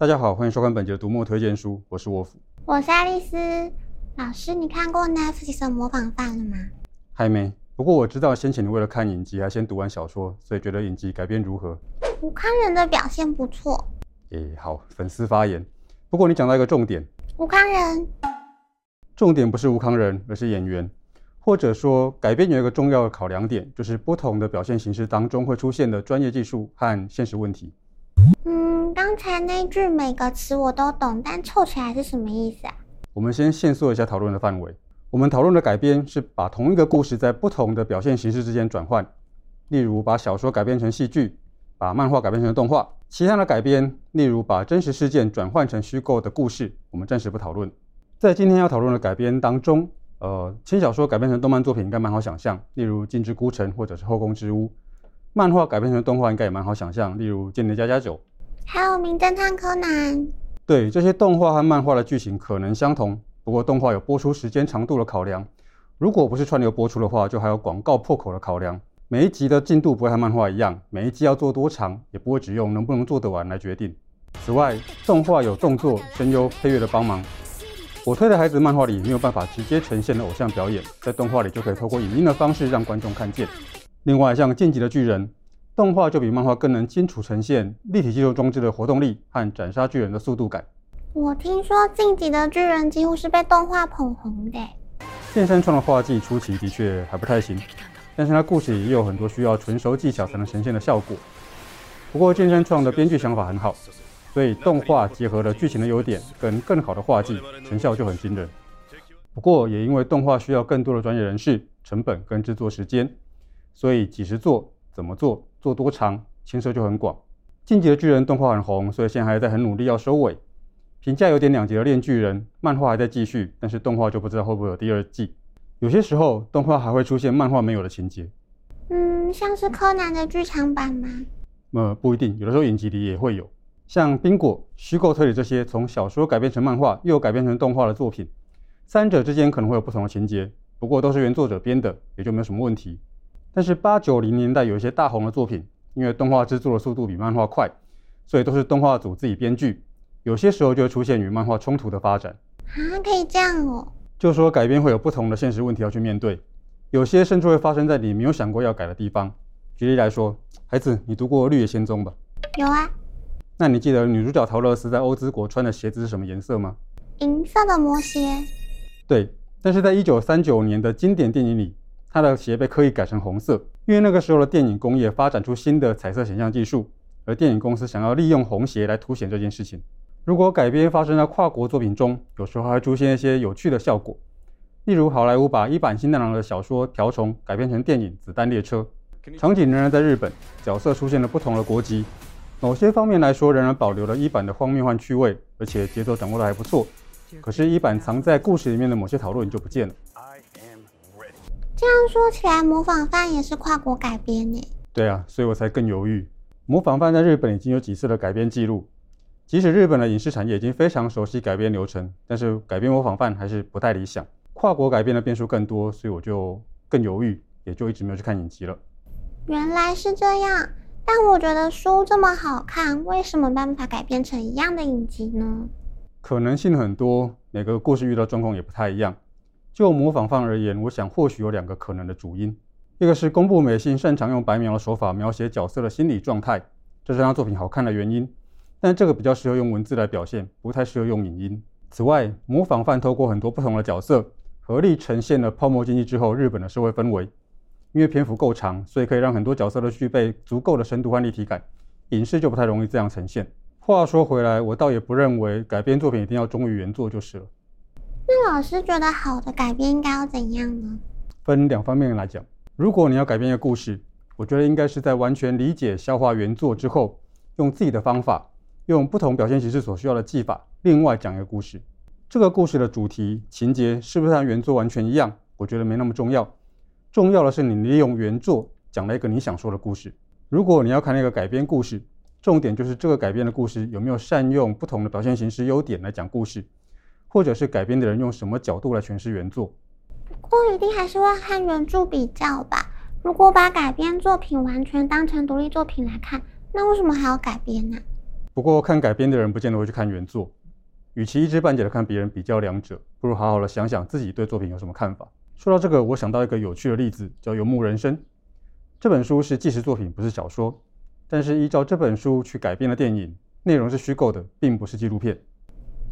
大家好，欢迎收看本集的读墨推荐书，我是沃夫，我是爱丽丝老师。你看过 Netflix 的模仿犯了吗？还没。不过我知道先前你为了看影集还先读完小说，所以觉得影集改编如何？吴康仁的表现不错。诶，好，粉丝发言。不过你讲到一个重点，吴康仁。重点不是吴康仁，而是演员。或者说，改编有一个重要的考量点，就是不同的表现形式当中会出现的专业技术和现实问题。嗯，刚才那句每个词我都懂，但凑起来是什么意思啊？我们先限缩一下讨论的范围。我们讨论的改编是把同一个故事在不同的表现形式之间转换，例如把小说改编成戏剧，把漫画改编成动画。其他的改编，例如把真实事件转换成虚构的故事，我们暂时不讨论。在今天要讨论的改编当中。呃，轻小说改编成动漫作品应该蛮好想象，例如《金之孤城》或者是《后宫之屋》；漫画改编成动画应该也蛮好想象，例如《间谍家家酒》，还有《名侦探柯南》。对，这些动画和漫画的剧情可能相同，不过动画有播出时间长度的考量，如果不是串流播出的话，就还有广告破口的考量。每一集的进度不会和漫画一样，每一集要做多长，也不会只用能不能做得完来决定。此外，动画有动作、声优、配乐的帮忙。我推的孩子漫画里没有办法直接呈现的偶像表演，在动画里就可以透过影音的方式让观众看见。另外，像《进击的巨人》，动画就比漫画更能清楚呈现立体肌肉装置的活动力和斩杀巨人的速度感。我听说《进击的巨人》几乎是被动画捧红的。剑山创的画技初期的确还不太行，但是他故事里也有很多需要纯熟技巧才能呈现的效果。不过剑山创的编剧想法很好。所以动画结合了剧情的优点跟更好的画技，成效就很惊人。不过也因为动画需要更多的专业人士、成本跟制作时间，所以几时做、怎么做、做多长，牵涉就很广。进击的巨人动画很红，所以现在还在很努力要收尾。评价有点两极的炼巨人漫画还在继续，但是动画就不知道会不会有第二季。有些时候动画还会出现漫画没有的情节。嗯，像是柯南的剧场版吗？呃，不一定，有的时候影集里也会有。像冰果、虚构推理这些从小说改编成漫画又改编成动画的作品，三者之间可能会有不同的情节，不过都是原作者编的，也就没有什么问题。但是八九零年代有一些大红的作品，因为动画制作的速度比漫画快，所以都是动画组自己编剧，有些时候就会出现与漫画冲突的发展。啊，可以这样哦？就说改编会有不同的现实问题要去面对，有些甚至会发生在你没有想过要改的地方。举例来说，孩子，你读过《绿野仙踪》吧？有啊。那你记得女主角桃乐丝在欧兹国穿的鞋子是什么颜色吗？银色的魔鞋。对，但是在一九三九年的经典电影里，她的鞋被刻意改成红色，因为那个时候的电影工业发展出新的彩色显像技术，而电影公司想要利用红鞋来凸显这件事情。如果改编发生在跨国作品中，有时候还会出现一些有趣的效果，例如好莱坞把一坂新太郎的小说《瓢虫》改编成电影《子弹列车》，场景仍然在日本，角色出现了不同的国籍。某些方面来说，仍然保留了一版的荒谬和趣味，而且节奏掌握得还不错。可是，一版藏在故事里面的某些讨论就不见了。这样说起来，模仿犯也是跨国改编呢？对啊，所以我才更犹豫。模仿犯在日本已经有几次的改编记录，即使日本的影视产业已经非常熟悉改编流程，但是改编模仿犯还是不太理想。跨国改编的变数更多，所以我就更犹豫，也就一直没有去看影集了。原来是这样。但我觉得书这么好看，为什么办法改编成一样的影集呢？可能性很多，每个故事遇到状况也不太一样。就模仿犯而言，我想或许有两个可能的主因：一个是宫部美幸擅长用白描的手法描写角色的心理状态，这是他作品好看的原因。但这个比较适合用文字来表现，不太适合用影音。此外，模仿犯透过很多不同的角色，合力呈现了泡沫经济之后日本的社会氛围。因为篇幅够长，所以可以让很多角色都具备足够的深度和立体感，影视就不太容易这样呈现。话说回来，我倒也不认为改编作品一定要忠于原作就是了。那老师觉得好的改编应该要怎样呢？分两方面来讲，如果你要改编一个故事，我觉得应该是在完全理解、消化原作之后，用自己的方法，用不同表现形式所需要的技法，另外讲一个故事。这个故事的主题、情节是不是和原作完全一样？我觉得没那么重要。重要的是，你利用原作讲了一个你想说的故事。如果你要看那个改编故事，重点就是这个改编的故事有没有善用不同的表现形式优点来讲故事，或者是改编的人用什么角度来诠释原作。不过一定还是会和原著比较吧。如果把改编作品完全当成独立作品来看，那为什么还要改编呢？不过看改编的人不见得会去看原作。与其一知半解的看别人比较两者，不如好好的想想自己对作品有什么看法。说到这个，我想到一个有趣的例子，叫《游牧人生》。这本书是纪实作品，不是小说，但是依照这本书去改编的电影，内容是虚构的，并不是纪录片。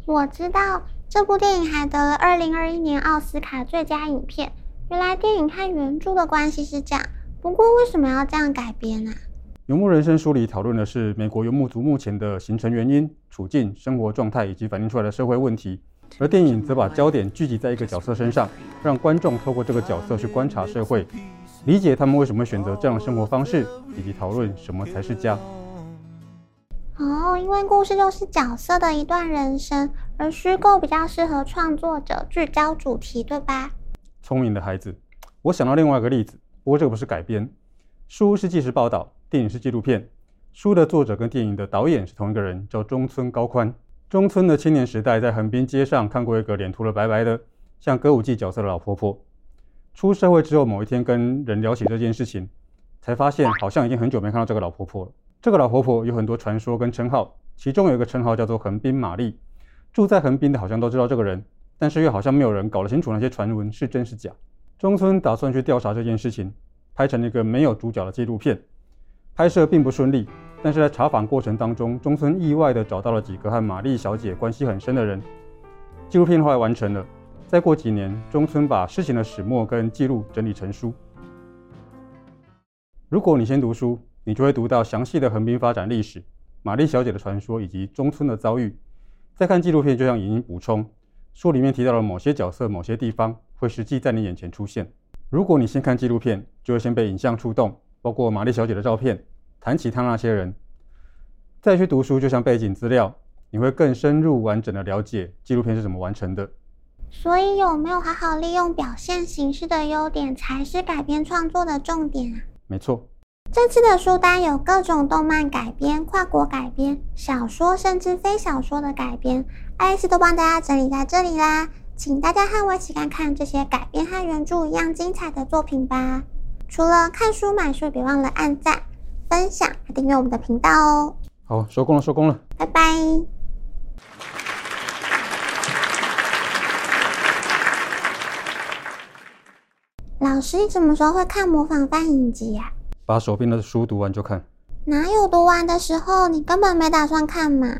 我知道这部电影还得了二零二一年奥斯卡最佳影片。原来电影和原著的关系是这样，不过为什么要这样改编呢？《游牧人生》书里讨论的是美国游牧族目前的形成原因、处境、生活状态以及反映出来的社会问题，而电影则把焦点聚集在一个角色身上，让观众透过这个角色去观察社会，理解他们为什么选择这样的生活方式，以及讨论什么才是家。哦，因为故事就是角色的一段人生，而虚构比较适合创作者聚焦主题，对吧？聪明的孩子，我想到另外一个例子，不过这个不是改编，书是纪实报道。电影是纪录片，书的作者跟电影的导演是同一个人，叫中村高宽。中村的青年时代在横滨街上看过一个脸涂了白白的，像歌舞伎角色的老婆婆。出社会之后，某一天跟人聊起这件事情，才发现好像已经很久没看到这个老婆婆了。这个老婆婆有很多传说跟称号，其中有一个称号叫做横滨玛丽。住在横滨的好像都知道这个人，但是又好像没有人搞得清楚那些传闻是真是假。中村打算去调查这件事情，拍成了一个没有主角的纪录片。拍摄并不顺利，但是在查访过程当中，中村意外地找到了几个和玛丽小姐关系很深的人。纪录片后来完成了。再过几年，中村把事情的始末跟记录整理成书。如果你先读书，你就会读到详细的横滨发展历史、玛丽小姐的传说以及中村的遭遇。再看纪录片，就像影音补充，书里面提到的某些角色、某些地方会实际在你眼前出现。如果你先看纪录片，就会先被影像触动。包括玛丽小姐的照片，谈起她那些人，再去读书，就像背景资料，你会更深入、完整的了解纪录片是怎么完成的。所以，有没有好好利用表现形式的优点，才是改编创作的重点啊？没错，这次的书单有各种动漫改编、跨国改编、小说甚至非小说的改编，爱丽丝都帮大家整理在这里啦，请大家和我一起看看这些改编和原著一样精彩的作品吧。除了看书买书，别忘了按赞、分享和订阅我们的频道哦。好，收工了，收工了，拜拜。老师，你什么时候会看模仿犯影集呀？把手边的书读完就看。哪有读完的时候？你根本没打算看嘛。